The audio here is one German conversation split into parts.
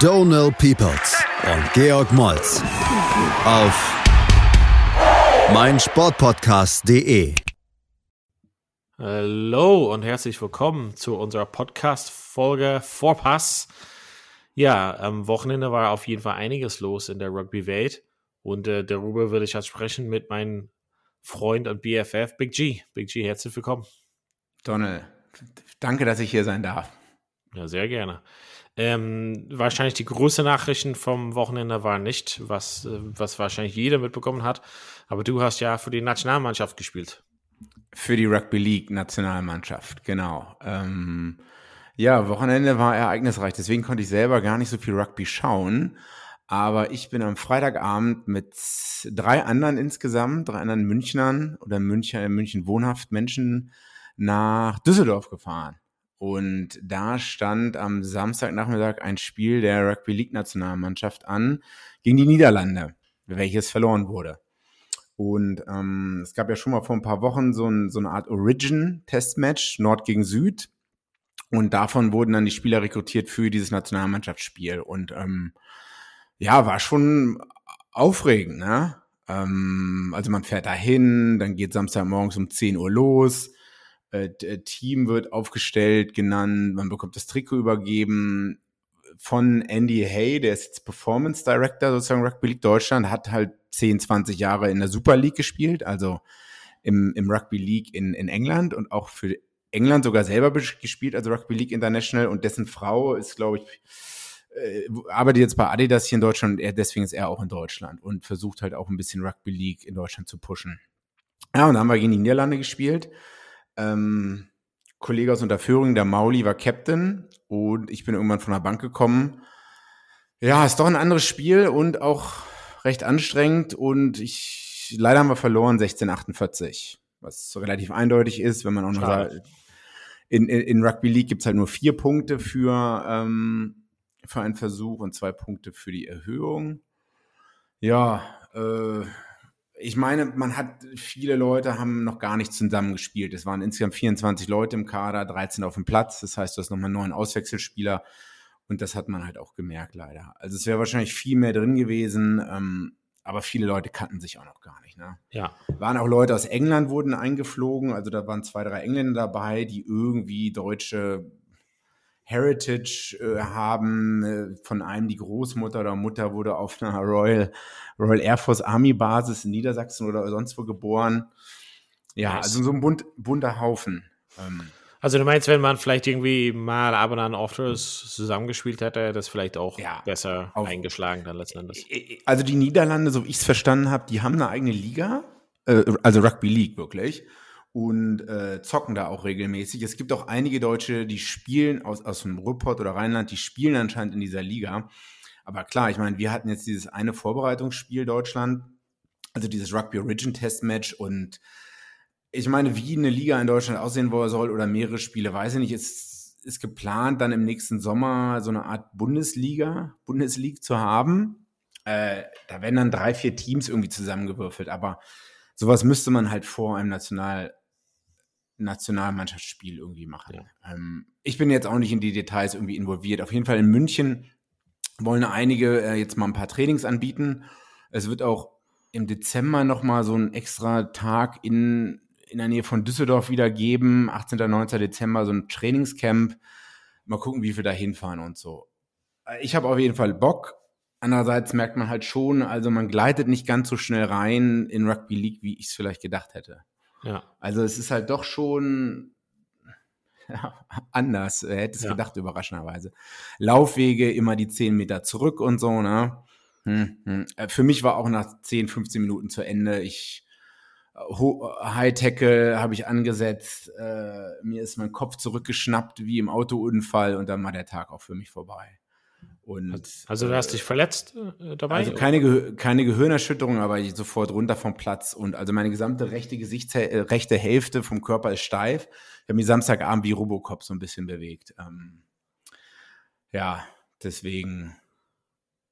Donal Peoples und Georg Moltz auf meinsportpodcast.de. Hallo und herzlich willkommen zu unserer Podcast-Folge Vorpass. Ja, am Wochenende war auf jeden Fall einiges los in der Rugby-Welt und äh, darüber würde ich jetzt sprechen mit meinem Freund und BFF Big G. Big G, herzlich willkommen. Donald, danke, dass ich hier sein darf. Ja, sehr gerne. Ähm, wahrscheinlich die größte Nachrichten vom Wochenende war nicht, was, äh, was wahrscheinlich jeder mitbekommen hat. Aber du hast ja für die Nationalmannschaft gespielt. Für die Rugby League Nationalmannschaft, genau. Ähm, ja, Wochenende war ereignisreich, deswegen konnte ich selber gar nicht so viel Rugby schauen. Aber ich bin am Freitagabend mit drei anderen insgesamt, drei anderen Münchnern oder München, München wohnhaft Menschen nach Düsseldorf gefahren. Und da stand am Samstagnachmittag ein Spiel der Rugby League Nationalmannschaft an gegen die Niederlande, welches verloren wurde. Und ähm, es gab ja schon mal vor ein paar Wochen so, ein, so eine Art Origin-Testmatch, Nord gegen Süd. Und davon wurden dann die Spieler rekrutiert für dieses Nationalmannschaftsspiel. Und ähm, ja, war schon aufregend, ne? Ähm, also man fährt dahin, dann geht Samstagmorgens um 10 Uhr los äh, äh, Team wird aufgestellt, genannt, man bekommt das Trikot übergeben von Andy Hay, der ist jetzt Performance Director sozusagen Rugby League Deutschland, hat halt 10, 20 Jahre in der Super League gespielt, also im, im Rugby League in, in England und auch für England sogar selber gespielt, also Rugby League International und dessen Frau ist, glaube ich, äh, arbeitet jetzt bei Adidas hier in Deutschland und er, deswegen ist er auch in Deutschland und versucht halt auch ein bisschen Rugby League in Deutschland zu pushen. Ja, und dann haben wir gegen die Niederlande gespielt ähm, Kollege aus Unterführung, der Mauli, war Captain und ich bin irgendwann von der Bank gekommen. Ja, ist doch ein anderes Spiel und auch recht anstrengend und ich, leider haben wir verloren 1648, was relativ eindeutig ist, wenn man auch noch sagt, in, in, in Rugby League gibt's halt nur vier Punkte für, ähm, für einen Versuch und zwei Punkte für die Erhöhung. Ja, äh, ich meine, man hat, viele Leute haben noch gar nicht zusammen gespielt. Es waren insgesamt 24 Leute im Kader, 13 auf dem Platz. Das heißt, du hast nochmal neun Auswechselspieler. Und das hat man halt auch gemerkt, leider. Also es wäre wahrscheinlich viel mehr drin gewesen, ähm, aber viele Leute kannten sich auch noch gar nicht. Ne? Ja. Waren auch Leute aus England wurden eingeflogen, also da waren zwei, drei Engländer dabei, die irgendwie deutsche Heritage äh, haben. Äh, von einem die Großmutter oder Mutter wurde auf einer Royal, Royal Air Force Army Basis in Niedersachsen oder sonst wo geboren. Ja, nice. also so ein bunt, bunter Haufen. Ähm, also du meinst, wenn man vielleicht irgendwie mal ab und an Offers zusammengespielt hätte, das vielleicht auch ja, besser eingeschlagen dann letzten Endes. Also die Niederlande, so wie ich es verstanden habe, die haben eine eigene Liga, äh, also Rugby League wirklich und äh, zocken da auch regelmäßig. Es gibt auch einige Deutsche, die spielen aus, aus dem Ruhrpott oder Rheinland, die spielen anscheinend in dieser Liga. Aber klar, ich meine, wir hatten jetzt dieses eine Vorbereitungsspiel Deutschland, also dieses Rugby Origin Test Match und ich meine, wie eine Liga in Deutschland aussehen soll oder mehrere Spiele, weiß ich nicht. Es ist geplant, dann im nächsten Sommer so eine Art Bundesliga, Bundesliga zu haben. Äh, da werden dann drei, vier Teams irgendwie zusammengewürfelt, aber sowas müsste man halt vor einem National, Nationalmannschaftsspiel irgendwie machen. Ja. Ähm, ich bin jetzt auch nicht in die Details irgendwie involviert. Auf jeden Fall in München wollen einige äh, jetzt mal ein paar Trainings anbieten. Es wird auch im Dezember nochmal so ein extra Tag in, in der Nähe von Düsseldorf wieder geben. 18. 19. Dezember so ein Trainingscamp. Mal gucken, wie wir da hinfahren und so. Äh, ich habe auf jeden Fall Bock. Andererseits merkt man halt schon, also man gleitet nicht ganz so schnell rein in Rugby League, wie ich es vielleicht gedacht hätte. Ja. Also es ist halt doch schon anders. Er hätte es ja. gedacht, überraschenderweise. Laufwege immer die 10 Meter zurück und so, ne? Hm, hm. Äh, für mich war auch nach 10, 15 Minuten zu Ende. Ich äh, High Tackle habe ich angesetzt. Äh, mir ist mein Kopf zurückgeschnappt wie im Autounfall und dann war der Tag auch für mich vorbei. Und, also du hast dich verletzt äh, dabei? Also keine, Ge keine Gehirnerschütterung, aber sofort runter vom Platz. Und also meine gesamte rechte Gesichts äh, rechte Hälfte vom Körper ist steif. Ich habe mich Samstagabend wie Robocop so ein bisschen bewegt. Ähm, ja, deswegen.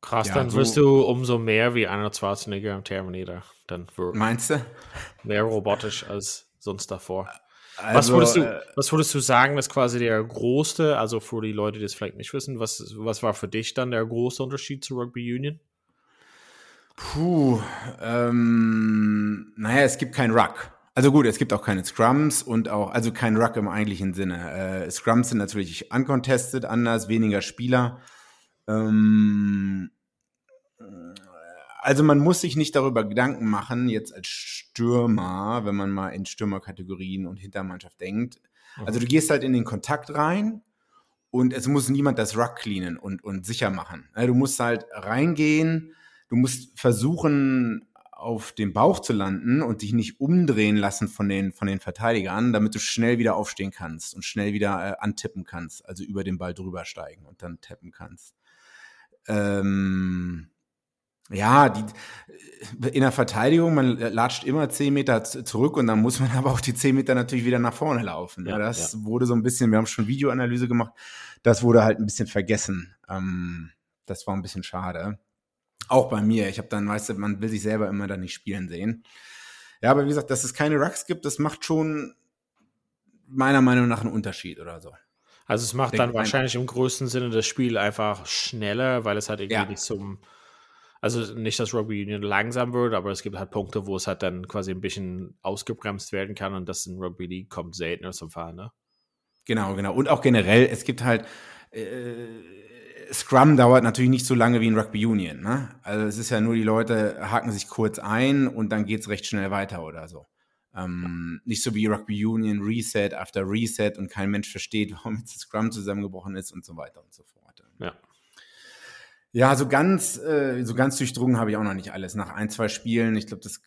Krass, ja, dann so- wirst du umso mehr wie Arnold Schwarzenegger im Terminator. Dann. Meinst du? Mehr robotisch als sonst davor. Was, Also, würdest du, äh, was würdest du sagen, ist quasi der größte, also für die Leute, die es vielleicht nicht wissen, was, was war für dich dann der große Unterschied zu Rugby Union? Puh, ähm, naja, es gibt kein Ruck. Also gut, es gibt auch keine Scrums und auch, also kein Ruck im eigentlichen Sinne. Äh, Scrums sind natürlich uncontested, anders, weniger Spieler. Ähm, also man muss sich nicht darüber Gedanken machen, jetzt als Stürmer, wenn man mal in Stürmerkategorien und Hintermannschaft denkt. Also du gehst halt in den Kontakt rein und es muss niemand das Ruck cleanen und, und sicher machen. Also Du musst halt reingehen, du musst versuchen, auf dem Bauch zu landen und dich nicht umdrehen lassen von den, von den Verteidigern, damit du schnell wieder aufstehen kannst und schnell wieder äh, antippen kannst, also über den Ball drüber steigen und dann tappen kannst. Ähm, ja, die, in der Verteidigung, man latscht immer 10 Meter zurück und dann muss man aber auch die 10 Meter natürlich wieder nach vorne laufen. Ja, Ja, das wurde so ein bisschen, wir haben schon Videoanalyse gemacht, das wurde halt ein bisschen vergessen. Ähm, das war ein bisschen schade. Auch bei mir. Ich habe dann, weißt du, man will sich selber immer dann nicht spielen sehen. Ja, aber wie gesagt, dass es keine Rucks gibt, das macht schon meiner Meinung nach einen Unterschied oder so. Also es macht dann ein- wahrscheinlich im größten Sinne das Spiel einfach schneller, weil es halt irgendwie Ja. nicht zum, also nicht, dass Rugby Union langsam wird, aber es gibt halt Punkte, wo es halt dann quasi ein bisschen ausgebremst werden kann und das in Rugby League kommt seltener zum Fall, ne? Genau, genau. Und auch generell, es gibt halt, äh, Scrum dauert natürlich nicht so lange wie in Rugby Union. Ne? Also es ist ja nur, die Leute haken sich kurz ein und dann geht's recht schnell weiter oder so. Ähm, nicht so wie Rugby Union, Reset after Reset und kein Mensch versteht, warum jetzt das Scrum zusammengebrochen ist und so weiter und so fort. Ja. Ja, so ganz, äh, so ganz durchdrungen habe ich auch noch nicht alles. Nach ein, zwei Spielen, ich glaube, das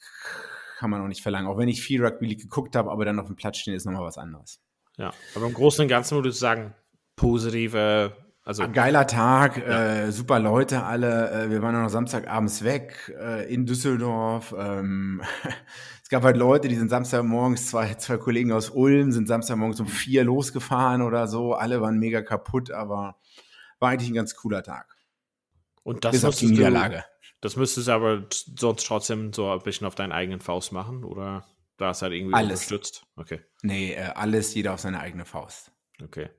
kann man auch nicht verlangen. Auch wenn ich viel Rugby League geguckt habe, aber dann auf dem Platz stehen, ist nochmal was anderes. Ja. Aber im Großen und Ganzen würde ich sagen, positive, also Ein geiler Tag, äh, super Leute alle. Äh, wir waren auch noch Samstagabends weg äh, in Düsseldorf. Ähm, es gab halt Leute, die sind Samstagmorgens, zwei, zwei Kollegen aus Ulm sind Samstagmorgens um vier losgefahren oder so. Alle waren mega kaputt, aber war eigentlich ein ganz cooler Tag. Und das Bis auf die du, Niederlage. das müsstest du aber sonst trotzdem so ein bisschen auf deinen eigenen Faust machen, oder da ist halt irgendwie Alles. unterstützt? Okay. Nee, äh, alles jeder auf seine eigene Faust. Okay.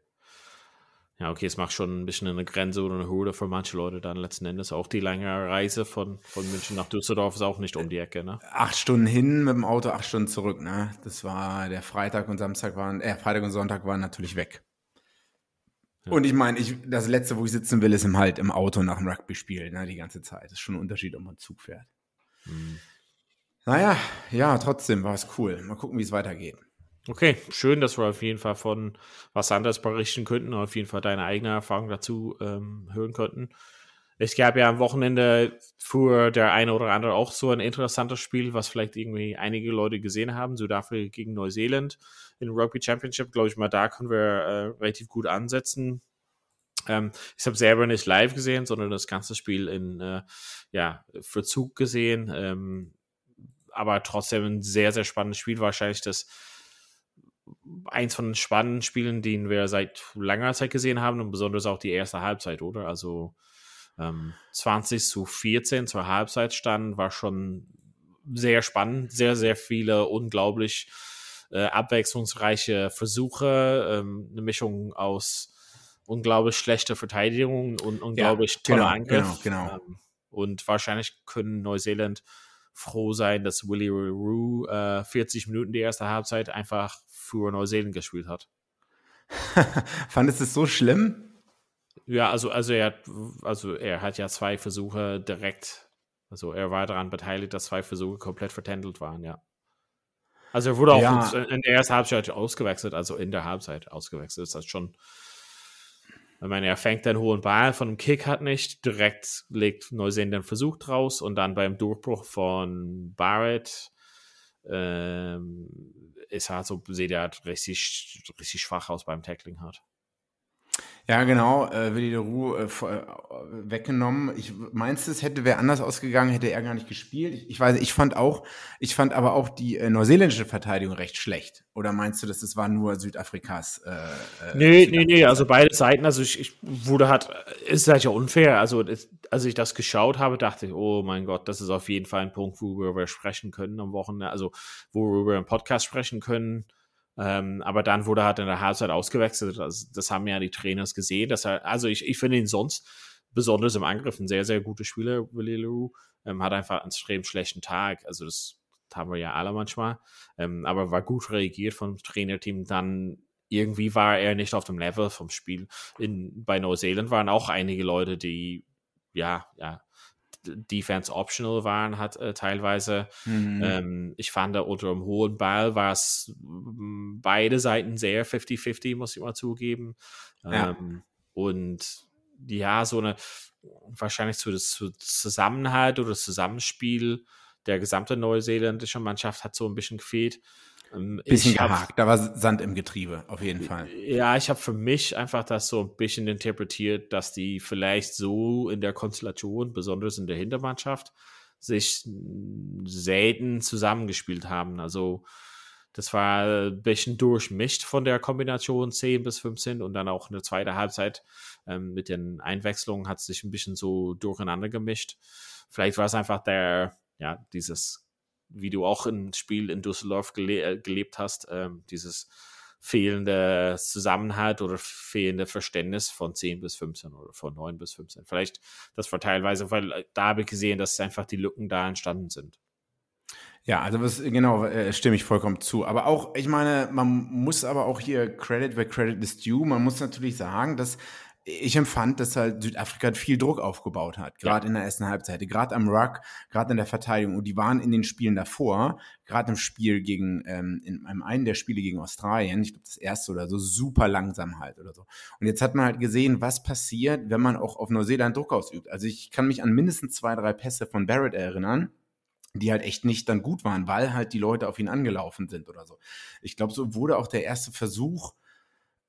Ja, okay, es macht schon ein bisschen eine Grenze oder eine Hürde für manche Leute dann letzten Endes. Auch die lange Reise von, von München nach Düsseldorf ist auch nicht um die Ecke, ne? Acht Stunden hin mit dem Auto, acht Stunden zurück, ne? Das war der Freitag und Samstag waren, äh, Freitag und Sonntag waren natürlich weg. Und ich meine, ich, das letzte, wo ich sitzen will, ist im halt im Auto nach dem Rugby-Spiel, ne, die ganze Zeit. Das ist schon ein Unterschied, ob man Zug fährt. Naja, ja, trotzdem war es cool. Mal gucken, wie es weitergeht. Okay, schön, dass wir auf jeden Fall von was anderes berichten könnten, auf jeden Fall deine eigene Erfahrung dazu ähm, hören könnten. Es gab ja am Wochenende für der eine oder andere auch so ein interessantes Spiel, was vielleicht irgendwie einige Leute gesehen haben. Südafrika gegen Neuseeland in Rugby Championship, glaube ich mal, da können wir äh, relativ gut ansetzen. Ähm, ich habe selber nicht live gesehen, sondern das ganze Spiel in äh, ja, Verzug gesehen. Ähm, aber trotzdem ein sehr, sehr spannendes Spiel. Wahrscheinlich das eins von den spannenden Spielen, die wir seit langer Zeit gesehen haben und besonders auch die erste Halbzeit, oder? Also ähm, 20 zu 14 zur Halbzeit stand, war schon sehr spannend, sehr, sehr viele unglaublich äh, abwechslungsreiche Versuche, ähm, eine Mischung aus unglaublich schlechter Verteidigung und unglaublich toller genau, Angriff. genau, genau. Ähm, und wahrscheinlich können Neuseeland froh sein, dass Willie Rue äh, 40 Minuten die erste Halbzeit einfach für Neuseeland gespielt hat. Fandest du es so schlimm? Ja, also, also er hat, also er hat ja zwei Versuche direkt, also er war daran beteiligt, dass zwei Versuche komplett vertändelt waren, ja. Also er wurde auch Ja. in, in der ersten Halbzeit ausgewechselt, also in der Halbzeit ausgewechselt. Ist das schon. Ich meine, er fängt den hohen Ball von dem Kick hat nicht, direkt legt Neuseen den Versuch draus und dann beim Durchbruch von Barrett ähm, ist halt so, sieht er halt richtig, richtig schwach aus beim Tackling hat. Ja, genau, äh, Willi Leroux äh, äh, weggenommen. Ich meinst es hätte wer anders ausgegangen, hätte er gar nicht gespielt. Ich, ich weiß, ich fand auch, ich fand aber auch die äh, neuseeländische Verteidigung recht schlecht. Oder meinst du, dass es war nur Südafrikas? Äh, äh nee, nee, nee, also beide Seiten. Also ich, ich wurde halt, ist halt ja unfair. Also als ich das geschaut habe, dachte ich, oh mein Gott, das ist auf jeden Fall ein Punkt, worüber wir sprechen können am Wochenende. Also worüber wir im Podcast sprechen können ähm, aber dann wurde er halt in der Halbzeit ausgewechselt. Das, das haben ja die Trainers gesehen. Dass er, also ich, ich finde ihn sonst, besonders im Angriff, ein sehr, sehr guter Spieler, Willi Leroux. Ähm, hat einfach einen extrem schlechten Tag. Also das haben wir ja alle manchmal. Ähm, aber war gut reagiert vom Trainerteam. Dann irgendwie war er nicht auf dem Level vom Spiel. In, bei Neuseeland waren auch einige Leute, die ja, ja, Defense optional waren, hat äh, teilweise. Mhm. Ähm, ich fand, unter dem hohen Ball war es mm, beide Seiten sehr 50-50, muss ich mal zugeben. Ja. Ähm, und ja, so eine wahrscheinlich zu, zu Zusammenhalt oder Zusammenspiel der gesamten neuseeländischen Mannschaft hat so ein bisschen gefehlt. Ähm, bisschen gehakt, hab, da war Sand im Getriebe, auf jeden Fall. Ja, ich habe für mich einfach das so ein bisschen interpretiert, dass die vielleicht so in der Konstellation, besonders in der Hintermannschaft, sich selten zusammengespielt haben. Also das war ein bisschen durchmischt von der Kombination 10 bis 15 und dann auch eine zweite Halbzeit ähm, mit den Einwechslungen hat sich ein bisschen so durcheinander gemischt. Vielleicht war es einfach der, ja, dieses wie du auch im Spiel in Düsseldorf gele äh, gelebt hast, ähm, dieses fehlende Zusammenhalt oder fehlende Verständnis von 10 bis 15 oder von 9 bis 15. Vielleicht das war teilweise, weil äh, da habe ich gesehen, dass einfach die Lücken da entstanden sind. Ja, also was, genau, äh, stimme ich vollkommen zu. Aber auch, ich meine, man muss aber auch hier Credit where Credit is due. Man muss natürlich sagen, dass ich empfand, dass halt Südafrika viel Druck aufgebaut hat, gerade ja. in der ersten Halbzeit, gerade am Ruck, gerade in der Verteidigung. Und die waren in den Spielen davor, gerade im Spiel gegen, ähm, in einem einen der Spiele gegen Australien, ich glaube das erste oder so, super langsam halt oder so. Und jetzt hat man halt gesehen, was passiert, wenn man auch auf Neuseeland Druck ausübt. Also ich kann mich an mindestens zwei, drei Pässe von Barrett erinnern, die halt echt nicht dann gut waren, weil halt die Leute auf ihn angelaufen sind oder so. Ich glaube, so wurde auch der erste Versuch,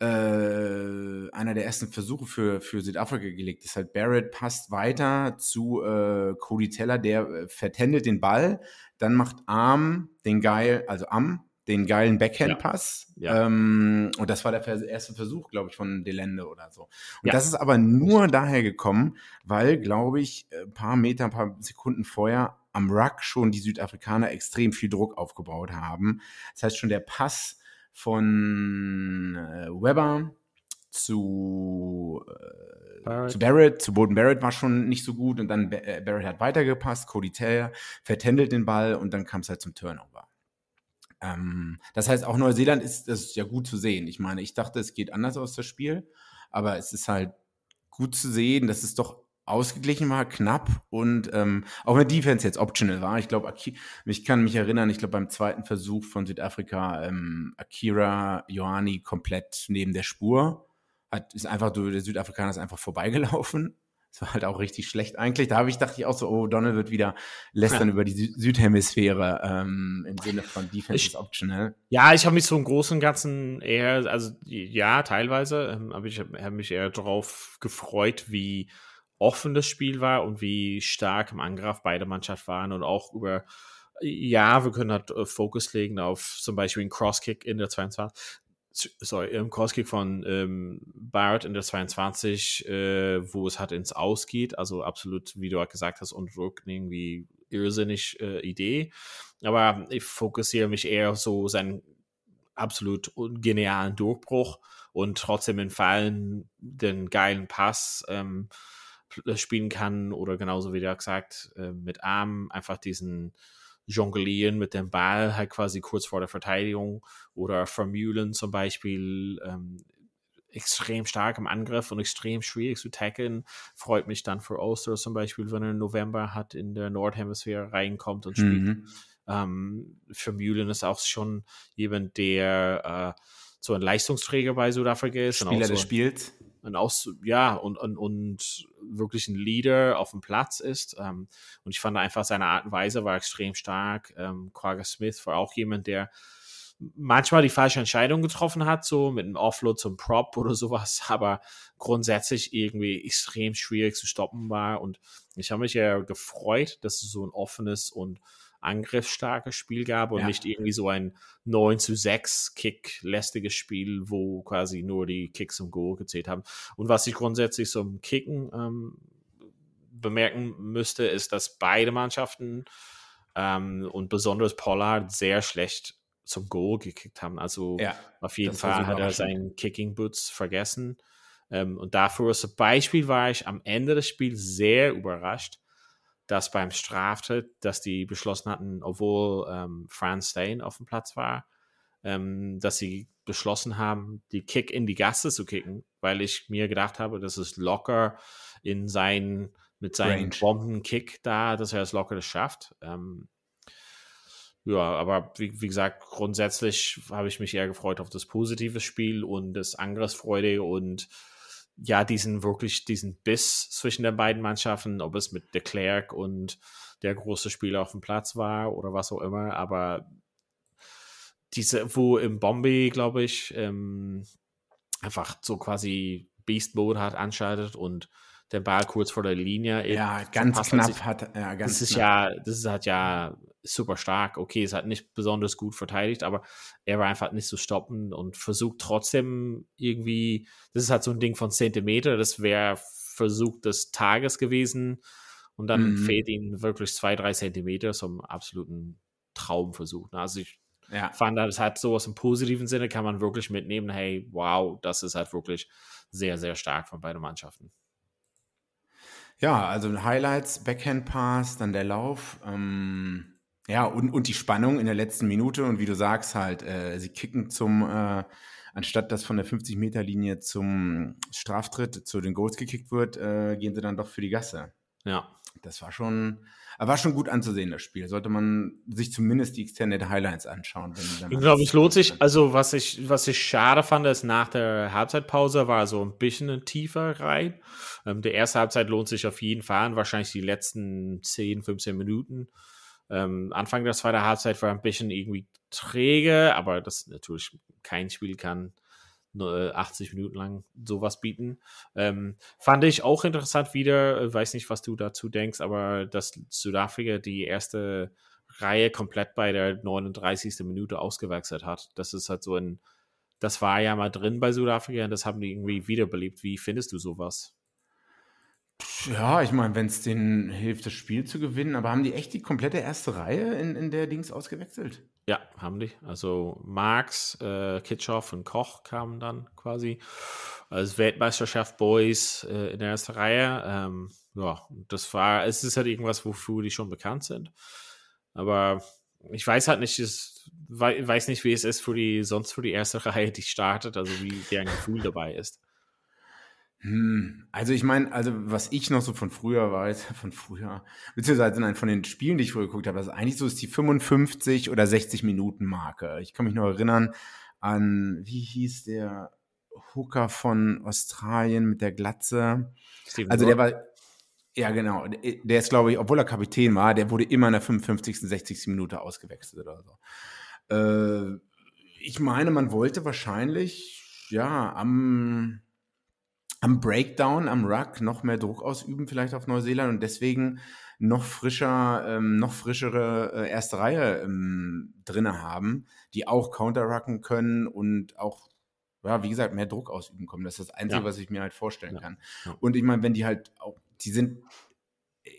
äh, einer der ersten Versuche für, für Südafrika gelegt ist. Halt Barrett passt weiter zu äh, Cody Teller, der äh, vertändelt den Ball, dann macht Arm den geil, also Am den geilen Backhand-Pass. Ja. Ja. Ähm, und das war der erste Versuch, glaube ich, von Delende oder so. Und ja. das ist aber nur daher gekommen, weil, glaube ich, ein paar Meter, ein paar Sekunden vorher am Ruck schon die Südafrikaner extrem viel Druck aufgebaut haben. Das heißt, schon der Pass von äh, Weber zu, äh, Barrett. zu Barrett, zu Boden Barrett war schon nicht so gut und dann äh, Barrett hat weitergepasst, Cody Taylor vertändelt den Ball und dann kam es halt zum Turnover. Ähm, das heißt, auch Neuseeland ist das ist ja gut zu sehen. Ich meine, ich dachte, es geht anders aus das Spiel, aber es ist halt gut zu sehen, dass es doch ausgeglichen war, knapp und ähm, auch wenn Defense jetzt optional war. Ich glaube, ich kann mich erinnern, ich glaube beim zweiten Versuch von Südafrika ähm, Akira Johanni komplett neben der Spur. Hat, ist einfach, der Südafrikaner ist einfach vorbeigelaufen. Das war halt auch richtig schlecht eigentlich. Da habe ich dachte ich auch so, oh, Donald wird wieder lästern ja. über die Sü Südhemisphäre ähm, im Sinne von Defense ich, optional. Ja, ich habe mich so im Großen und Ganzen eher, also ja, teilweise, ähm, aber ich habe hab mich eher darauf gefreut, wie offen das Spiel war und wie stark im Angriff beide Mannschaften waren und auch über, ja, wir können halt äh, Fokus legen auf zum Beispiel einen Crosskick in der 22, sorry, im Crosskick von ähm, Barrett in der 22, äh, wo es halt ins Ausgeht, also absolut, wie du halt gesagt hast, und irgendwie irrsinnig äh, Idee. Aber ich fokussiere mich eher auf so seinen absolut genialen Durchbruch und trotzdem in Fallen den geilen Pass. Ähm, äh, spielen kann oder genauso wie der gesagt, äh, mit Arm einfach diesen Jonglieren mit dem Ball halt quasi kurz vor der Verteidigung oder Vermühlen zum Beispiel ähm, extrem stark im Angriff und extrem schwierig zu tackeln. Freut mich dann für Oster zum Beispiel, wenn er im November hat in der Nordhemisphäre reinkommt und spielt. Mhm. Ähm, Vermühlen ist auch schon jemand, der äh, so ein Leistungsträger bei Südafrika ist. Spieler so, des Spiels und auch ja und, und, und wirklich ein Leader auf dem Platz ist. Ähm, und ich fand einfach seine Art und Weise war extrem stark. Ähm, Quagga Smith war auch jemand, der manchmal die falsche Entscheidung getroffen hat, so mit einem Offload zum Prop oder sowas, aber grundsätzlich irgendwie extrem schwierig zu stoppen war. Und ich habe mich ja gefreut, dass es so ein offenes und angriffsstarkes Spiel gab und ja. nicht irgendwie so ein 9 zu 6 Kick-lästiges Spiel, wo quasi nur die Kicks und Goal gezählt haben. Und was ich grundsätzlich zum Kicken ähm, bemerken müsste, ist, dass beide Mannschaften ähm, und besonders Pollard sehr schlecht zum Goal gekickt haben. Also ja, auf jeden Fall hat er seinen Kicking Boots vergessen. Ähm, und dafür zum Beispiel war ich am Ende des Spiels sehr überrascht, dass beim Straftritt, dass die beschlossen hatten, obwohl ähm, Franz Stein auf dem Platz war, ähm, dass sie beschlossen haben, die Kick in die Gasse zu kicken, weil ich mir gedacht habe, das ist locker in seinen mit seinem Bombenkick da, dass er es locker das schafft. Ähm, ja, aber wie, wie, gesagt, grundsätzlich habe ich mich eher gefreut auf das positive Spiel und das Angriffsfreude und ja, diesen wirklich, diesen Biss zwischen den beiden Mannschaften, ob es mit de Klerk und der große Spieler auf dem Platz war oder was auch immer, aber diese, wo im Bombay, glaube ich, ähm, einfach so quasi Beast Mode hat, anschaltet und der Ball kurz vor der Linie. Ja, ganz knapp hat, ja, ganz Das ist knapp. ja, das ist halt ja super stark. Okay, es hat nicht besonders gut verteidigt, aber er war einfach nicht zu stoppen und versucht trotzdem irgendwie, das ist halt so ein Ding von Zentimeter, das wäre Versuch des Tages gewesen und dann mhm. fehlt ihm wirklich zwei, drei Zentimeter zum absoluten Traumversuch. Ne? Also ich ja. fand, das hat sowas im positiven Sinne, kann man wirklich mitnehmen, hey, wow, das ist halt wirklich sehr, sehr stark von beiden Mannschaften. Ja, also Highlights, Backhand Pass, dann der Lauf. Ähm, ja, und, und die Spannung in der letzten Minute. Und wie du sagst, halt, äh, sie kicken zum, äh, anstatt dass von der 50-Meter-Linie zum Straftritt zu den Goals gekickt wird, äh, gehen sie dann doch für die Gasse. Ja. Das war schon, war schon gut anzusehen, das Spiel. Sollte man sich zumindest die Extended Highlights anschauen. Wenn ich glaube, es lohnt sich. Also, was ich, was ich schade fand, ist nach der Halbzeitpause war so ein bisschen tiefer rein. Ähm, der erste Halbzeit lohnt sich auf jeden Fall. Wahrscheinlich die letzten 10, 15 Minuten. Ähm, Anfang der zweiten Halbzeit war ein bisschen irgendwie träge, aber das natürlich kein Spiel kann 80 Minuten lang sowas bieten. Ähm, fand ich auch interessant wieder, äh, weiß nicht, was du dazu denkst, aber dass Südafrika die erste Reihe komplett bei der 39. Minute ausgewechselt hat. Das ist halt so ein, das war ja mal drin bei Südafrika und das haben die irgendwie wiederbelebt. Wie findest du sowas? Ja, ich meine, wenn es denen hilft, das Spiel zu gewinnen, aber haben die echt die komplette erste Reihe in, in der Dings ausgewechselt? Ja, haben die. Also Marx, äh, Kitschow und Koch kamen dann quasi als Weltmeisterschaft Boys äh, in der ersten Reihe. Ähm, ja, das war, es ist halt irgendwas, wofür die schon bekannt sind. Aber ich weiß halt nicht, ich weiß nicht, wie es ist für die, sonst für die erste Reihe, die startet, also wie deren Gefühl dabei ist. Hm, also ich meine, also was ich noch so von früher weiß, von früher, beziehungsweise nein, von den Spielen, die ich früher geguckt habe, das ist eigentlich so ist die 55 oder 60 Minuten Marke. Ich kann mich noch erinnern an, wie hieß der Hooker von Australien mit der Glatze? Steven also der war, ja genau, der ist glaube ich, obwohl er Kapitän war, der wurde immer in der 55., 60. Minute ausgewechselt oder so. Äh, ich meine, man wollte wahrscheinlich, ja, am am Breakdown, am Ruck noch mehr Druck ausüben, vielleicht auf Neuseeland und deswegen noch frischer, ähm, noch frischere äh, erste Reihe ähm, drinne haben, die auch Counterrucken können und auch, ja, wie gesagt, mehr Druck ausüben können. Das ist das Einzige, ja. was ich mir halt vorstellen ja. kann. Ja. Und ich meine, wenn die halt auch, die sind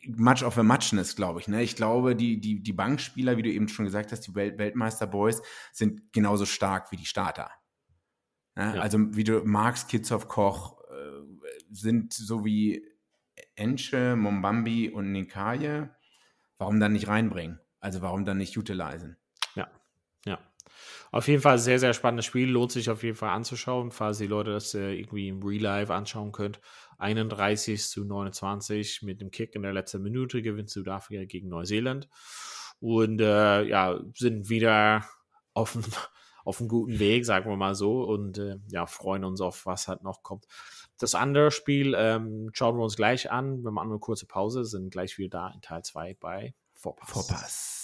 Match of a Muchness, glaube ich. Ne? Ich glaube, die, die, die Bankspieler, wie du eben schon gesagt hast, die Welt Weltmeister-Boys, sind genauso stark wie die Starter. Ne? Also, wie du magst, Kids of Koch, sind so wie Enche, Mombambi und Nikaye, warum dann nicht reinbringen? Also warum dann nicht utilisen? Ja, ja. Auf jeden Fall sehr, sehr spannendes Spiel. Lohnt sich auf jeden Fall anzuschauen, falls die Leute das äh, irgendwie im Real Life anschauen könnt. 31 zu 29 mit dem Kick in der letzten Minute gewinnt Südafrika gegen Neuseeland. Und äh, ja, sind wieder auf auf einem guten Weg, sagen wir mal so. Und äh, ja, freuen uns auf, was halt noch kommt. Das andere Spiel ähm, schauen wir uns gleich an. Wir machen eine kurze Pause, sind gleich wieder da in Teil 2 bei Vorpass. Vorpass.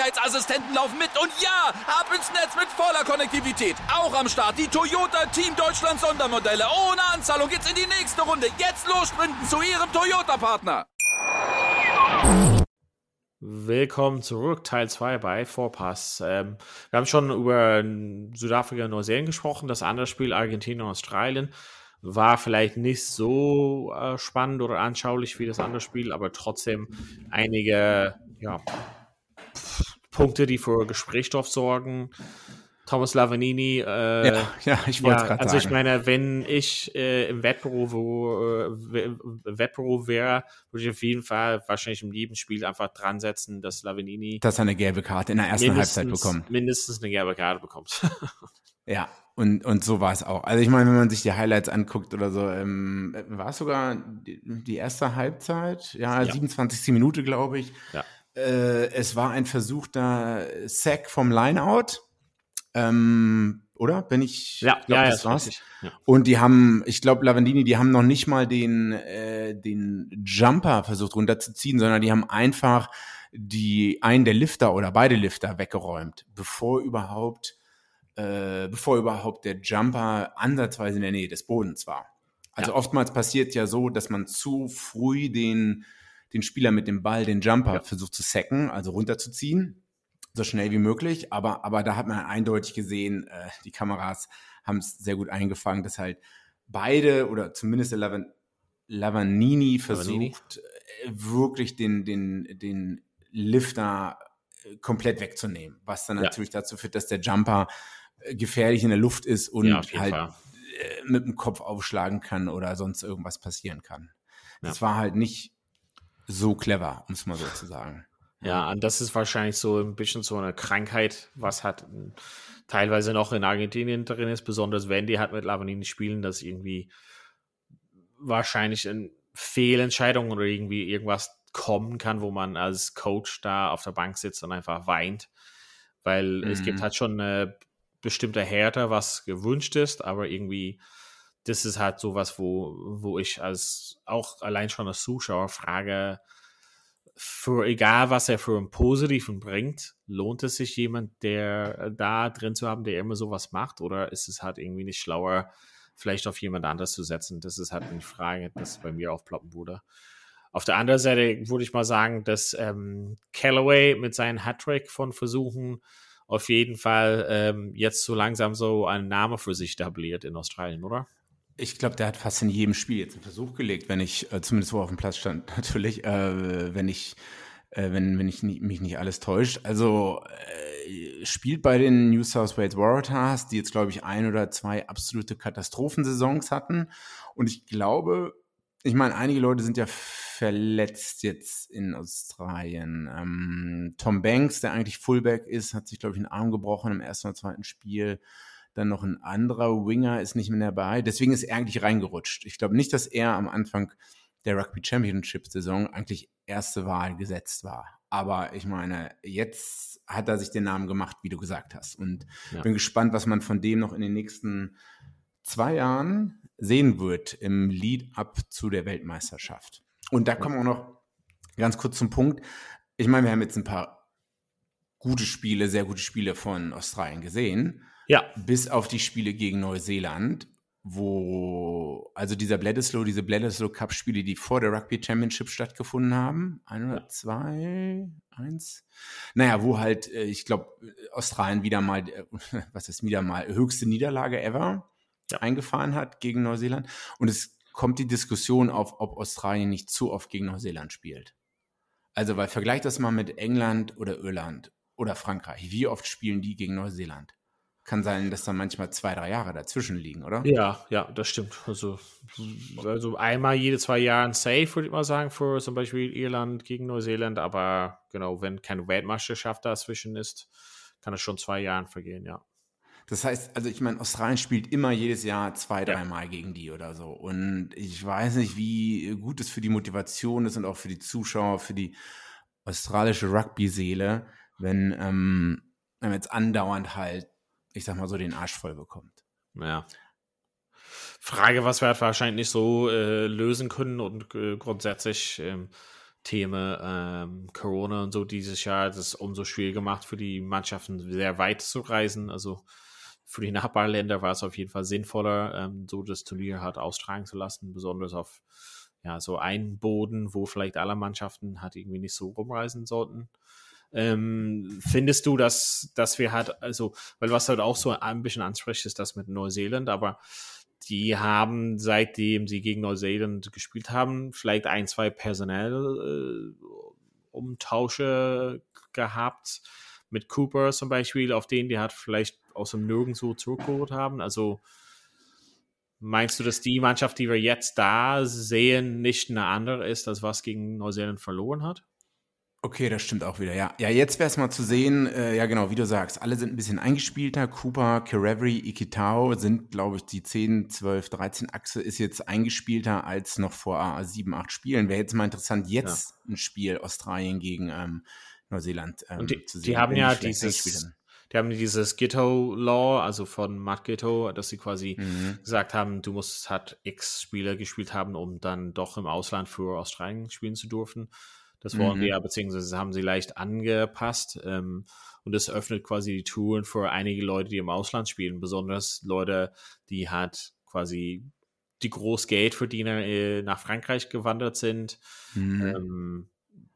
Sicherheitsassistenten laufen mit. Und ja, ab ins Netz mit voller Konnektivität. Auch am Start die Toyota Team Deutschland Sondermodelle. Ohne Anzahlung geht's in die nächste Runde. Jetzt los sprinten zu Ihrem Toyota-Partner. Willkommen zurück, Teil 2 bei Vorpass. Ähm, wir haben schon über Südafrika und Neuseeland gesprochen. Das andere Spiel, Argentinien und Australien, war vielleicht nicht so äh, spannend oder anschaulich wie das andere Spiel, aber trotzdem einige ja, Punkte, die für Gesprächsstoff sorgen. Thomas Lavanini. Äh, ja, ja, ich wollte ja, gerade Also ich meine, wenn ich äh, im Wettbüro, äh, Wettbüro wäre, würde ich auf jeden Fall wahrscheinlich im jedem Spiel einfach dran setzen, dass Lavanini dass er eine gelbe Karte in der ersten Halbzeit bekommt. mindestens eine gelbe Karte bekommt. Ja, und, und so war es auch. Also ich meine, wenn man sich die Highlights anguckt oder so, ähm, war es sogar die, die erste Halbzeit, ja, Ja. 27. Minute, glaube ich. Ja. Äh, es war ein versuchter Sack vom Lineout. Ähm, oder? Wenn ich ja, glaub, ja, ja, das ist war's. Ja. Und die haben, ich glaube, Lavandini, die haben noch nicht mal den, äh, den Jumper versucht runterzuziehen, sondern die haben einfach die einen der Lifter oder beide Lifter weggeräumt, bevor überhaupt, äh, bevor überhaupt der Jumper ansatzweise in der Nähe des Bodens war. Also Ja. oftmals passiert ja so, dass man zu früh den, den Spieler mit dem Ball, den Jumper, Ja. versucht zu sacken, also runterzuziehen, so schnell wie möglich. Aber, aber da hat man eindeutig gesehen, äh, die Kameras haben es sehr gut eingefangen, dass halt beide oder zumindest der Lavan Lavanini Lavanini. versucht, äh, wirklich den, den, den Lifter äh, komplett wegzunehmen, was dann Ja. natürlich dazu führt, dass der Jumper äh, gefährlich in der Luft ist und Ja, halt Fall. mit dem Kopf aufschlagen kann oder sonst irgendwas passieren kann. Das Ja. war halt nicht so clever, um es mal so zu sagen. Ja, und das ist wahrscheinlich so ein bisschen so eine Krankheit, was hat m, teilweise noch in Argentinien drin ist, besonders wenn die halt mit Lavanini spielen, dass irgendwie wahrscheinlich in Fehlentscheidungen oder irgendwie irgendwas kommen kann, wo man als Coach da auf der Bank sitzt und einfach weint. Weil es gibt Mhm. halt schon eine bestimmte Härte, was gewünscht ist, aber irgendwie, das ist halt sowas, wo, wo ich als auch allein schon als Zuschauer frage, für egal was er für einen Positiven bringt, lohnt es sich jemand, der äh, da drin zu haben, der immer sowas macht, oder ist es halt irgendwie nicht schlauer, vielleicht auf jemand anderes zu setzen? Das ist halt eine Frage, das bei mir aufploppen würde. Auf der anderen Seite würde ich mal sagen, dass ähm, Callaway mit seinem Hattrick von Versuchen auf jeden Fall ähm, jetzt so langsam so einen Namen für sich etabliert in Australien, oder? Ich glaube, der hat fast in jedem Spiel jetzt einen Versuch gelegt, wenn ich, äh, zumindest wo auf dem Platz stand, natürlich, äh, wenn ich, äh, wenn, wenn ich nie, mich nicht alles täuscht. Also äh, spielt bei den New South Wales Waratahs, die jetzt, glaube ich, ein oder zwei absolute Katastrophensaisons hatten. Und ich glaube, ich meine, einige Leute sind ja verletzt jetzt in Australien. Ähm, Tom Banks, der eigentlich Fullback ist, hat sich, glaube ich, einen Arm gebrochen im ersten oder zweiten Spiel. Dann noch ein anderer Winger ist nicht mehr dabei. Deswegen ist er eigentlich reingerutscht. Ich glaube nicht, dass er am Anfang der Rugby Championship Saison eigentlich erste Wahl gesetzt war. Aber ich meine, jetzt hat er sich den Namen gemacht, wie du gesagt hast. Und Ja. bin gespannt, was man von dem noch in den nächsten zwei Jahren sehen wird im Lead-up zu der Weltmeisterschaft. Und da kommen wir auch noch ganz kurz zum Punkt. Ich meine, wir haben jetzt ein paar gute Spiele, sehr gute Spiele von Australien gesehen Ja, bis auf die Spiele gegen Neuseeland, wo, also dieser Bledisloe, diese Bledisloe Cup Spiele, die vor der Rugby Championship stattgefunden haben, ein oder zwei, eins, naja, wo halt, äh, ich glaube, Australien wieder mal, äh, was ist wieder mal, höchste Niederlage ever Ja. eingefahren hat gegen Neuseeland und es kommt die Diskussion auf, ob Australien nicht zu oft gegen Neuseeland spielt. Also, weil vergleicht das mal mit England oder Irland oder Frankreich. Wie oft spielen die gegen Neuseeland? Kann sein, dass da manchmal zwei, drei Jahre dazwischen liegen, oder? Ja, ja, das stimmt. Also, also einmal jede zwei Jahre ein Safe, würde ich mal sagen, für zum Beispiel Irland gegen Neuseeland. Aber genau, wenn keine Weltmeisterschaft dazwischen ist, kann es schon zwei Jahre vergehen, ja. Das heißt, also ich meine, Australien spielt immer jedes Jahr zwei, dreimal ja. gegen die oder so. Und ich weiß nicht, wie gut es für die Motivation ist und auch für die Zuschauer, für die australische Rugby-Seele, wenn ähm, man jetzt andauernd halt ich sag mal so, den Arsch voll bekommt. Ja. Frage, was wir halt wahrscheinlich nicht so äh, lösen können und äh, grundsätzlich ähm, Themen ähm, Corona und so dieses Jahr, das umso schwieriger gemacht für die Mannschaften sehr weit zu reisen. Also für die Nachbarländer war es auf jeden Fall sinnvoller, ähm, so das Turnier halt austragen zu lassen, besonders auf ja, so einen Boden, wo vielleicht alle Mannschaften halt irgendwie nicht so rumreisen sollten. Ähm, findest du, dass, dass wir halt, also, weil was halt auch so ein bisschen anspricht, ist das mit Neuseeland, aber die haben, seitdem sie gegen Neuseeland gespielt haben, vielleicht ein, zwei personelle äh, Umtausche gehabt. Mit Cooper zum Beispiel, auf den die hat vielleicht aus dem Nirgendwo zurückgeholt haben. Also meinst du, dass die Mannschaft, die wir jetzt da sehen, nicht eine andere ist, als was gegen Neuseeland verloren hat? Okay, das stimmt auch wieder, ja. Ja, jetzt wäre es mal zu sehen, äh, ja genau, wie du sagst, alle sind ein bisschen eingespielter. Cooper, Kerevery, Ikitao sind, glaube ich, die 10, 12, 13 Achse ist jetzt eingespielter als noch vor 7, 8 Spielen. Wäre jetzt mal interessant, jetzt ja. ein Spiel Australien gegen ähm, Neuseeland ähm, die, zu sehen. Die haben ja dieses, die haben dieses Ghetto-Law, also von Matt Ghetto, dass sie quasi mhm. gesagt haben, du musst halt X Spieler gespielt haben, um dann doch im Ausland für Australien spielen zu dürfen. Das wollen mhm. wir ja, beziehungsweise haben sie leicht angepasst. Ähm, und das öffnet quasi die Touren für einige Leute, die im Ausland spielen, besonders Leute, die halt quasi die Großgeldverdiener äh, nach Frankreich gewandert sind. Mhm. Ähm,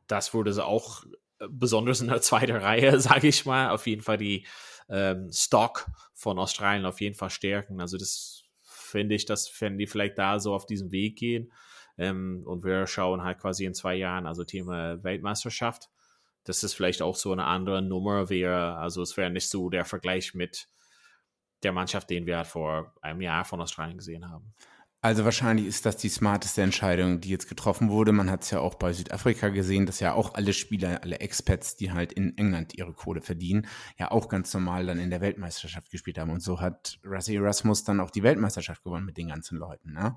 das wurde auch äh, besonders in der zweiten Reihe, sage ich mal, auf jeden Fall die ähm, Stock von Australien auf jeden Fall stärken. Also das finde ich, dass wenn die vielleicht da so auf diesen Weg gehen, ähm, und wir schauen halt quasi in zwei Jahren, also Thema Weltmeisterschaft. Das ist vielleicht auch so eine andere Nummer wäre. Also es wäre nicht so der Vergleich mit der Mannschaft, den wir halt vor einem Jahr von Australien gesehen haben. Also wahrscheinlich ist das die smarteste Entscheidung, die jetzt getroffen wurde. Man hat es ja auch bei Südafrika gesehen, dass ja auch alle Spieler, alle Expats, die halt in England ihre Kohle verdienen, ja auch ganz normal dann in der Weltmeisterschaft gespielt haben. Und so hat Rassi Erasmus dann auch die Weltmeisterschaft gewonnen mit den ganzen Leuten. Ne?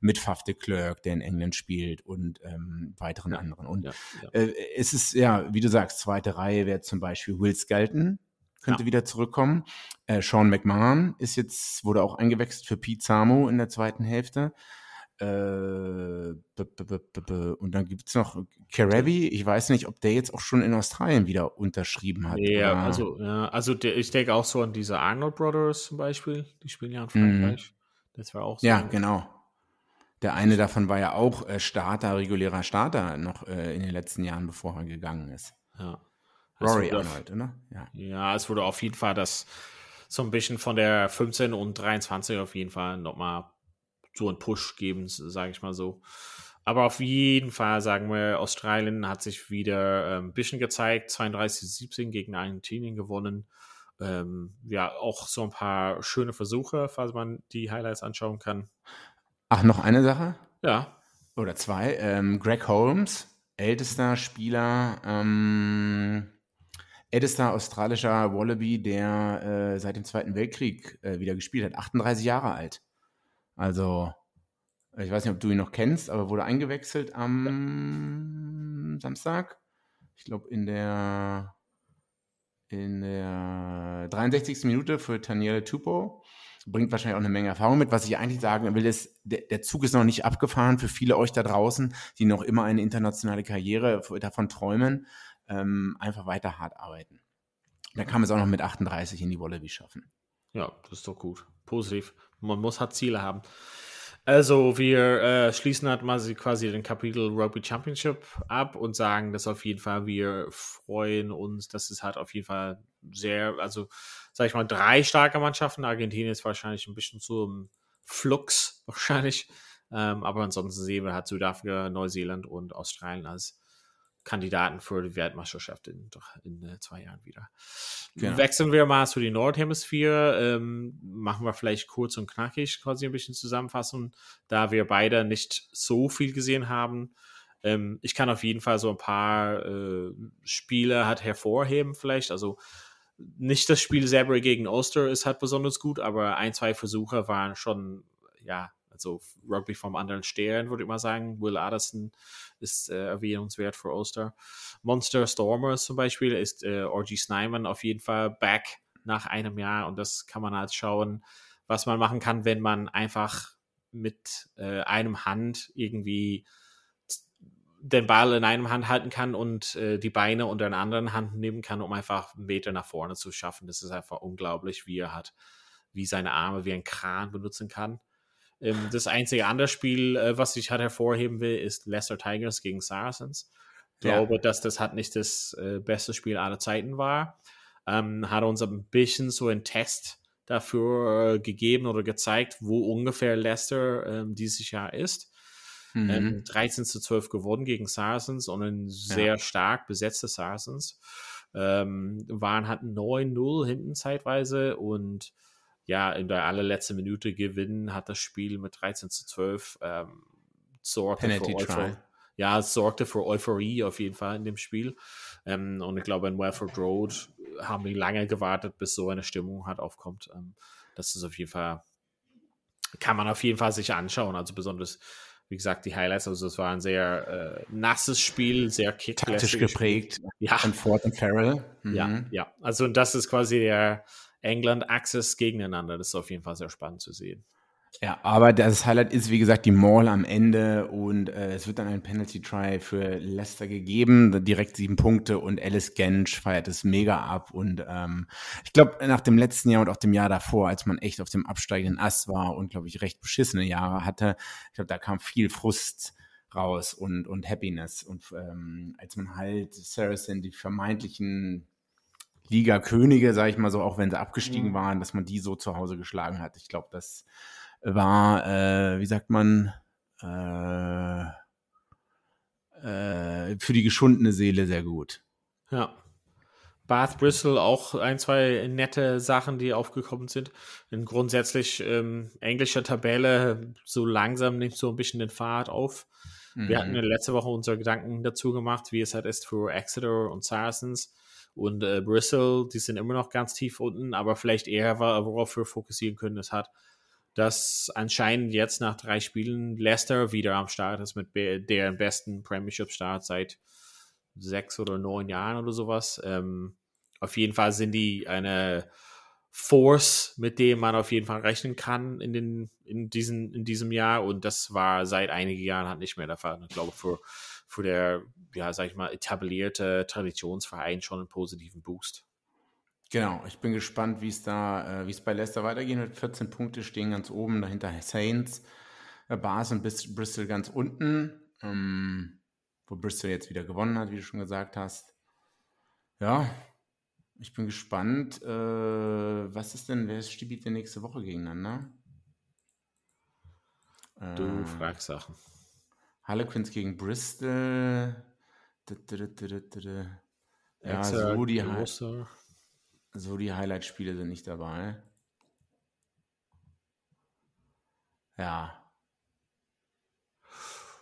Mit Faf de Klerk, der in England spielt und ähm, weiteren ja, anderen. Und ja, ja. Äh, es ist, ja, wie du sagst, zweite Reihe wäre zum Beispiel Will Skelton, könnte wieder zurückkommen. Äh, Sean McMahon ist jetzt, wurde auch eingewechselt für Pete Samo in der zweiten Hälfte. Äh, und dann gibt es noch Kerevi. Ich weiß nicht, ob der jetzt auch schon in Australien wieder unterschrieben hat. Ja, oder? also, ja, also der, ich denke auch so an diese Arnold Brothers zum Beispiel. Die spielen ja in Frankreich. Mm. Das war auch so. Ja, genau. Der eine davon war ja auch äh, Starter, regulärer Starter noch äh, in den letzten Jahren, bevor er gegangen ist. Ja. Rory Arnold, oder? Ja. ja, es wurde auf jeden Fall das so ein bisschen von der 15 und 23 auf jeden Fall nochmal so einen Push geben, sage ich mal so. Aber auf jeden Fall sagen wir, Australien hat sich wieder äh, ein bisschen gezeigt. 32-17 gegen Argentinien gewonnen. Ähm, ja, auch so ein paar schöne Versuche, falls man die Highlights anschauen kann. Ach, noch eine Sache? Ja. Oder zwei. Ähm, Greg Holmes, ältester Spieler, ähm, ältester australischer Wallaby, der äh, seit dem Zweiten Weltkrieg äh, wieder gespielt hat. 38 Jahre alt. Also, ich weiß nicht, ob du ihn noch kennst, aber wurde eingewechselt am ja. Samstag. Ich glaube, in der in der 63. Minute für Taniele Tupo bringt wahrscheinlich auch eine Menge Erfahrung mit. Was ich eigentlich sagen will, ist, der, der Zug ist noch nicht abgefahren für viele euch da draußen, die noch immer eine internationale Karriere davon träumen, ähm, einfach weiter hart arbeiten. Da kann man es auch noch mit 38 in die Wallaby schaffen. Ja, das ist doch gut. Positiv. Man muss halt Ziele haben. Also wir äh, schließen halt mal quasi den Kapitel Rugby Championship ab und sagen, dass auf jeden Fall wir freuen uns, dass es halt auf jeden Fall sehr, also sag ich mal, drei starke Mannschaften. Argentinien ist wahrscheinlich ein bisschen zum Flux wahrscheinlich. Ähm, aber ansonsten sehen wir halt Südafrika, Neuseeland und Australien als Kandidaten für die Weltmeisterschaft in, in äh, zwei Jahren wieder. Genau. Wechseln wir mal zu die Nordhemisphäre. Ähm, machen wir vielleicht kurz und knackig quasi ein bisschen zusammenfassen, da wir beide nicht so viel gesehen haben. Ähm, ich kann auf jeden Fall so ein paar äh, Spiele halt hervorheben, vielleicht. Also nicht das Spiel selber gegen Ulster ist halt besonders gut, aber ein, zwei Versuche waren schon, ja, also Rugby vom anderen Stern, würde ich mal sagen. Will Addison ist äh, erwähnenswert für Ulster. Monster Stormers zum Beispiel ist äh, Orgy Snyman auf jeden Fall back nach einem Jahr und das kann man halt schauen, was man machen kann, wenn man einfach mit äh, einem Hand irgendwie den Ball in einem Hand halten kann und äh, die Beine unter einer anderen Hand nehmen kann, um einfach einen Meter nach vorne zu schaffen. Das ist einfach unglaublich, wie er hat, wie seine Arme wie ein Kran benutzen kann. Ähm, das einzige andere Spiel, äh, was ich halt hervorheben will, ist Leicester Tigers gegen Saracens. Ich Ja. glaube, dass das halt nicht das äh, beste Spiel aller Zeiten war. Ähm, hat uns ein bisschen so einen Test dafür äh, gegeben oder gezeigt, wo ungefähr Leicester ähm, dieses Jahr ist. Mhm. Ähm, 13 zu 12 gewonnen gegen Saracens und ein sehr stark besetzte Saracens. Ähm, waren halt 9-0 hinten zeitweise und ja, in der allerletzten Minute gewinnen hat das Spiel mit 13 zu 12 ähm, sorgte Penalty für. Euphorie. Ja, es sorgte für Euphorie auf jeden Fall in dem Spiel. Ähm, und ich glaube, in Welford Road haben die lange gewartet, bis so eine Stimmung halt aufkommt. Ähm, das ist auf jeden Fall, kann man auf jeden Fall sich anschauen. Also besonders, wie gesagt, die Highlights. Also es war ein sehr äh, nasses Spiel, sehr Taktisch kicklässiges geprägt Spiel. Ja, von Ford und Farrell. Mhm. ja, ja. Also und das ist quasi der England-Axis gegeneinander. Das ist auf jeden Fall sehr spannend zu sehen. Ja, aber das Highlight ist, wie gesagt, die Maul am Ende und äh, es wird dann ein Penalty Try für Leicester gegeben, direkt sieben Punkte und Alice Gensch feiert es mega ab und ähm, ich glaube, nach dem letzten Jahr und auch dem Jahr davor, als man echt auf dem absteigenden Ast war und, glaube ich, recht beschissene Jahre hatte, ich glaube, da kam viel Frust raus und, und Happiness und ähm, als man halt Saracen, die vermeintlichen Liga-Könige, sage ich mal so, auch wenn sie abgestiegen Mhm. waren, dass man die so zu Hause geschlagen hat. Ich glaube, das war, äh, wie sagt man, äh, äh, für die geschundene Seele sehr gut. Ja. Bath Bristol auch ein, zwei nette Sachen, die aufgekommen sind. Und grundsätzlich ähm, englische Tabelle so langsam nimmt so ein bisschen den Fahrt auf. Wir hatten ja letzte Woche unsere Gedanken dazu gemacht, wie es halt ist für Exeter und Saracens und äh, Bristol. Die sind immer noch ganz tief unten, aber vielleicht eher, worauf wir fokussieren können, ist hat, dass anscheinend jetzt nach drei Spielen Leicester wieder am Start ist mit deren besten Premiership-Start seit sechs oder neun Jahren oder sowas. Ähm, auf jeden Fall sind die eine Force, mit dem man auf jeden Fall rechnen kann in, den, in, diesen, in diesem Jahr. Und das war seit einigen Jahren halt nicht mehr der Fall. Ich glaube, für, für der, ja, sag ich mal, etablierte Traditionsverein schon einen positiven Boost. Genau, ich bin gespannt, wie es da, äh, wie es bei Leicester weitergehen wird. 14 Punkte stehen ganz oben, dahinter Saints, äh, Bars und Bristol ganz unten, ähm, wo Bristol jetzt wieder gewonnen hat, wie du schon gesagt hast. Ja, ich bin gespannt. Äh, was ist denn, wer spielt denn nächste Woche gegeneinander? Du Äh, fragst Sachen. Harlequins gegen Bristol. Ja, Exeter, so die, Hi- Gloucester. So die Highlight-Spiele sind nicht dabei. Ja,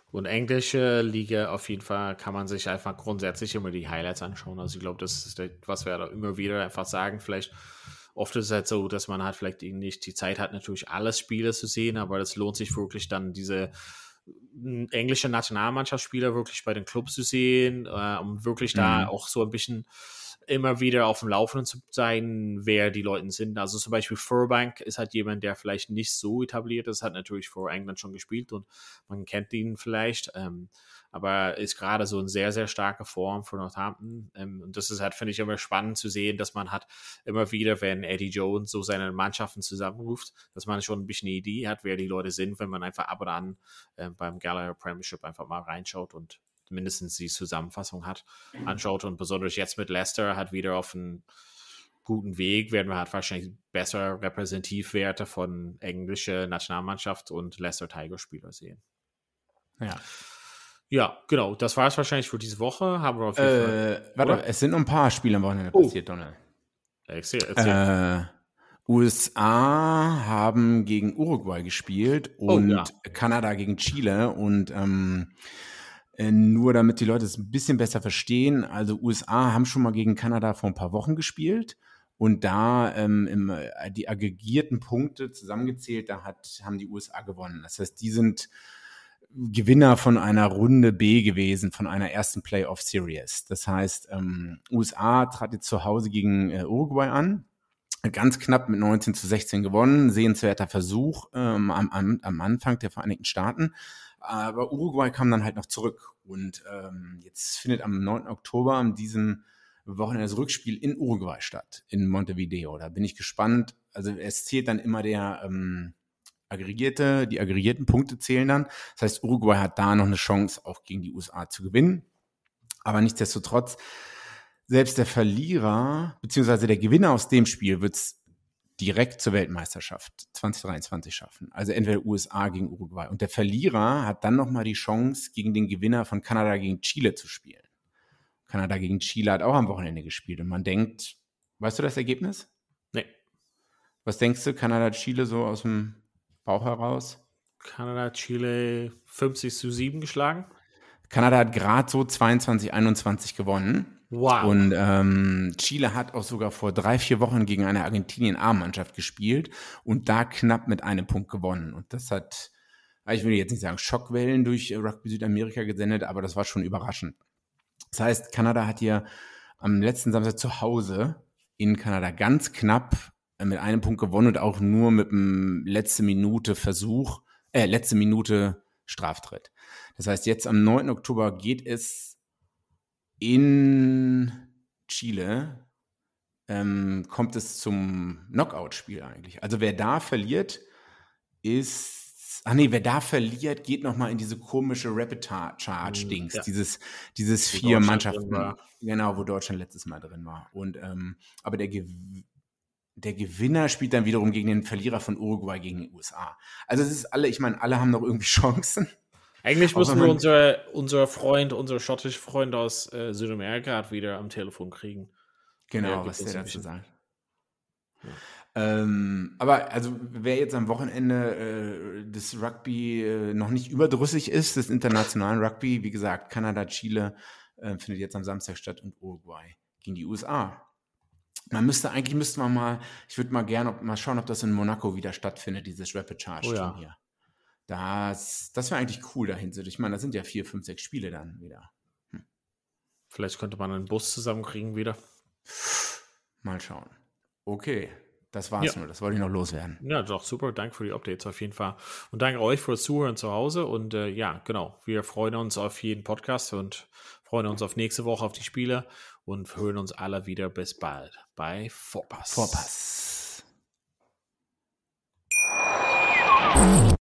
Und englische Liga auf jeden Fall kann man sich einfach grundsätzlich immer die Highlights anschauen. Also ich glaube, das ist das, was wir da immer wieder einfach sagen. Vielleicht oft ist es halt so, dass man halt vielleicht nicht die Zeit hat, natürlich alles Spiele zu sehen, aber das lohnt sich wirklich dann diese m, englische Nationalmannschaftsspieler wirklich bei den Clubs zu sehen, äh, um wirklich da Mhm. auch so ein bisschen immer wieder auf dem Laufenden zu sein, wer die Leute sind. Also zum Beispiel Furbank ist halt jemand, der vielleicht nicht so etabliert ist, hat natürlich vor England schon gespielt und man kennt ihn vielleicht, ähm, aber ist gerade so in sehr, sehr starker Form für Northampton. Ähm, und das ist halt, finde ich, immer spannend zu sehen, dass man hat immer wieder, wenn Eddie Jones so seine Mannschaften zusammenruft, dass man schon ein bisschen eine Idee hat, wer die Leute sind, wenn man einfach ab und an äh, beim Gallagher Premiership einfach mal reinschaut und mindestens die Zusammenfassung hat, anschaut und besonders jetzt mit Leicester hat wieder auf einen guten Weg, werden wir halt wahrscheinlich besser Repräsentativwerte von englischer Nationalmannschaft und Leicester Tiger Spieler sehen. ja. Ja, genau. Das war es wahrscheinlich für diese Woche. Haben wir auf jeden Fall. Äh, warte, es sind noch ein paar Spiele am Wochenende oh. passiert, Donald. Erzähl, erzähl. Äh, USA haben gegen Uruguay gespielt und oh, ja. Kanada gegen Chile und ähm, äh, nur damit die Leute es ein bisschen besser verstehen, also USA haben schon mal gegen Kanada vor ein paar Wochen gespielt und da ähm, im, äh, die aggregierten Punkte zusammengezählt, da hat, haben die USA gewonnen. Das heißt, die sind Gewinner von einer Runde B gewesen, von einer ersten Playoff Series. Das heißt, ähm, USA trat jetzt zu Hause gegen äh, Uruguay an ganz knapp mit 19 zu 16 gewonnen. Sehenswerter Versuch ähm, am, am, am Anfang der Vereinigten Staaten. Aber Uruguay kam dann halt noch zurück. Und ähm, jetzt findet am 9. Oktober an diesem Wochenende das Rückspiel in Uruguay statt, in Montevideo. Da bin ich gespannt. Also es zählt dann immer der ähm, aggregierte, die aggregierten Punkte zählen dann. Das heißt, Uruguay hat da noch eine Chance, auch gegen die USA zu gewinnen. Aber nichtsdestotrotz selbst der Verlierer beziehungsweise der Gewinner aus dem Spiel wird es direkt zur Weltmeisterschaft 2023 schaffen. Also entweder USA gegen Uruguay. Und der Verlierer hat dann nochmal die Chance, gegen den Gewinner von Kanada gegen Chile zu spielen. Kanada gegen Chile hat auch am Wochenende gespielt. Und man denkt, weißt du das Ergebnis? Nee. Was denkst du, Kanada, Chile so aus dem Bauch heraus? Kanada, Chile 50 zu 7 geschlagen. Kanada hat gerade so 22, 21 gewonnen. Wow. Und ähm, Chile hat auch sogar vor drei, vier Wochen gegen eine Argentinien-A-Mannschaft gespielt und da knapp mit einem Punkt gewonnen. Und das hat, ich will jetzt nicht sagen Schockwellen durch Rugby Südamerika gesendet, aber das war schon überraschend. Das heißt, Kanada hat hier am letzten Samstag zu Hause in Kanada ganz knapp äh, mit einem Punkt gewonnen und auch nur mit einem letzte Minute Versuch, äh, letzte Minute Straftritt. Das heißt, jetzt am 9. Oktober geht es in Chile ähm, kommt es zum Knockout-Spiel eigentlich. Also wer da verliert, ist. Ach nee, wer da verliert, geht nochmal in diese komische Rapid Charge-Dings. Ja. Dieses, dieses vier Mannschaften. Genau, wo Deutschland letztes Mal drin war. Und ähm, aber der, der Gewinner spielt dann wiederum gegen den Verlierer von Uruguay gegen die USA. Also es ist alle, ich meine, alle haben noch irgendwie Chancen. Eigentlich müssen wir unser, unser Freund, unser schottischer Freund aus äh, Südamerika wieder am Telefon kriegen. Genau, was der dazu sagt. Ja. Ähm, aber also wer jetzt am Wochenende äh, des Rugby äh, noch nicht überdrüssig ist, des internationalen Rugby, wie gesagt, Kanada, Chile äh, findet jetzt am Samstag statt und Uruguay gegen die USA. Man müsste eigentlich müsste man mal, ich würde mal gerne mal schauen, ob das in Monaco wieder stattfindet, dieses Rapid Charge oh, ja. hier. Das, das wäre eigentlich cool dahin. Ich meine, das sind ja vier, fünf, sechs Spiele dann wieder. Hm. Vielleicht könnte man einen Bus zusammenkriegen wieder. Mal schauen. Okay, das war's ja. nur. Das wollte ich noch loswerden. Ja, doch, super. Danke für die Updates auf jeden Fall. Und danke euch fürs Zuhören zu Hause. Und äh, ja, genau. Wir freuen uns auf jeden Podcast und freuen uns auf nächste Woche auf die Spiele und hören uns alle wieder. Bis bald bei Vorpass. Vorpass.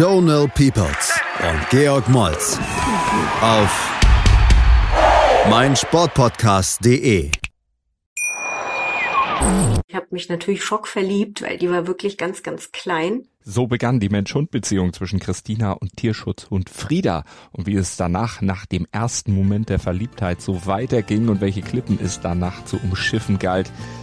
Donal Peoples und Georg Moltz auf meinsportpodcast.de. Ich habe mich natürlich schockverliebt, weil die war wirklich ganz, ganz klein. So begann die Mensch-Hund-Beziehung zwischen Christina und Tierschutzhund Frieda. Und wie es danach, nach dem ersten Moment der Verliebtheit, so weiterging und welche Klippen es danach zu umschiffen galt,